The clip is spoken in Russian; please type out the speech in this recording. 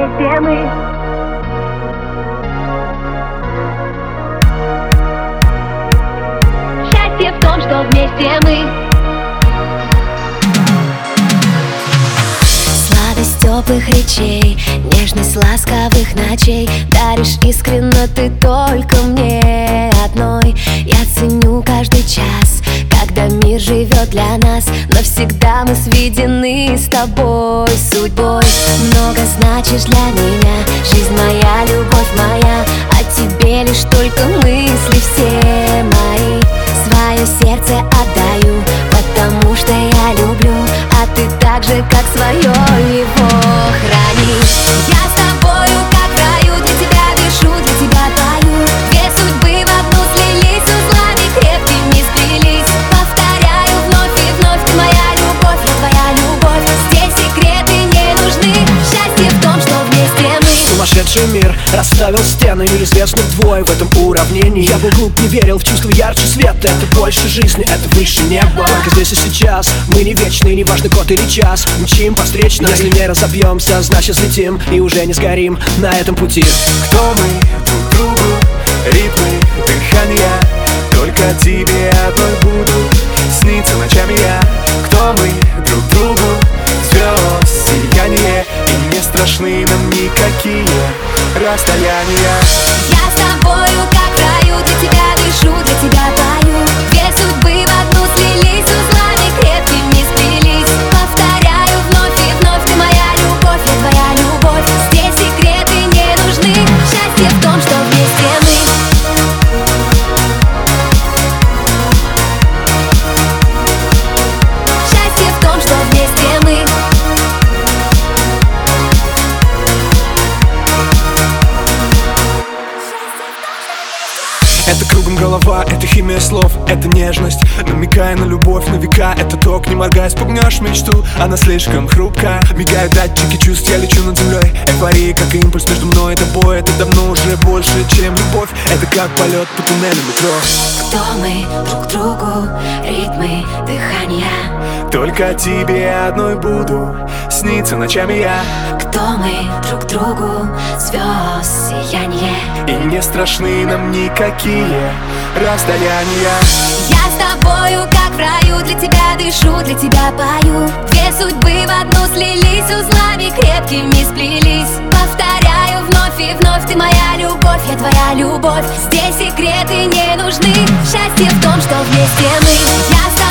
вместе мы Счастье в том, что вместе мы. Сладость теплых речей, нежность ласковых ночей. Даришь искренно ты только мне одной. Я ценю каждый час, когда мир живет для нас. Навсегда мы сведены с тобой судьбой Много значишь для меня, жизнь моя, любовь моя О тебе лишь только мысли все мои. Свое сердце отдаю, потому что я люблю А ты так же, как свое его Сумасшедший мир расставил стены Неизвестных двое в этом уравнении. Я был глуп, не верил в чувство ярче света. Это больше жизни, это выше неба. Только здесь и сейчас, мы не вечны Не важно год или час, мчим по встречной. Если не разобьемся, значит слетим И уже не сгорим на этом пути. Кто мы? Друг другу, ритмы, дыхания Только тебе одной буду расстояния Я с тобою, это химия слов, это нежность. Намекая на любовь на века Это ток, не моргая, спугнешь мечту. Она слишком хрупка. Мигают датчики чувств, я лечу над землей. Эйфория, как импульс между мной и тобой. Это давно уже больше, чем любовь. Это как полет по туннелю метро. Кто мы? Друг другу, ритмы, дыхания. Только тебе одной буду сниться ночами я. Кто мы? Друг другу, звезд сияние. И не страшны нам никакие расстояния. Я с тобою, как в раю, для тебя дышу, для тебя пою. Две судьбы в одну слились, узлами крепкими сплелись. Повторяю вновь и вновь, ты моя любовь, я твоя любовь. Здесь секреты не нужны, счастье в том, что вместе мы. Я с тобою,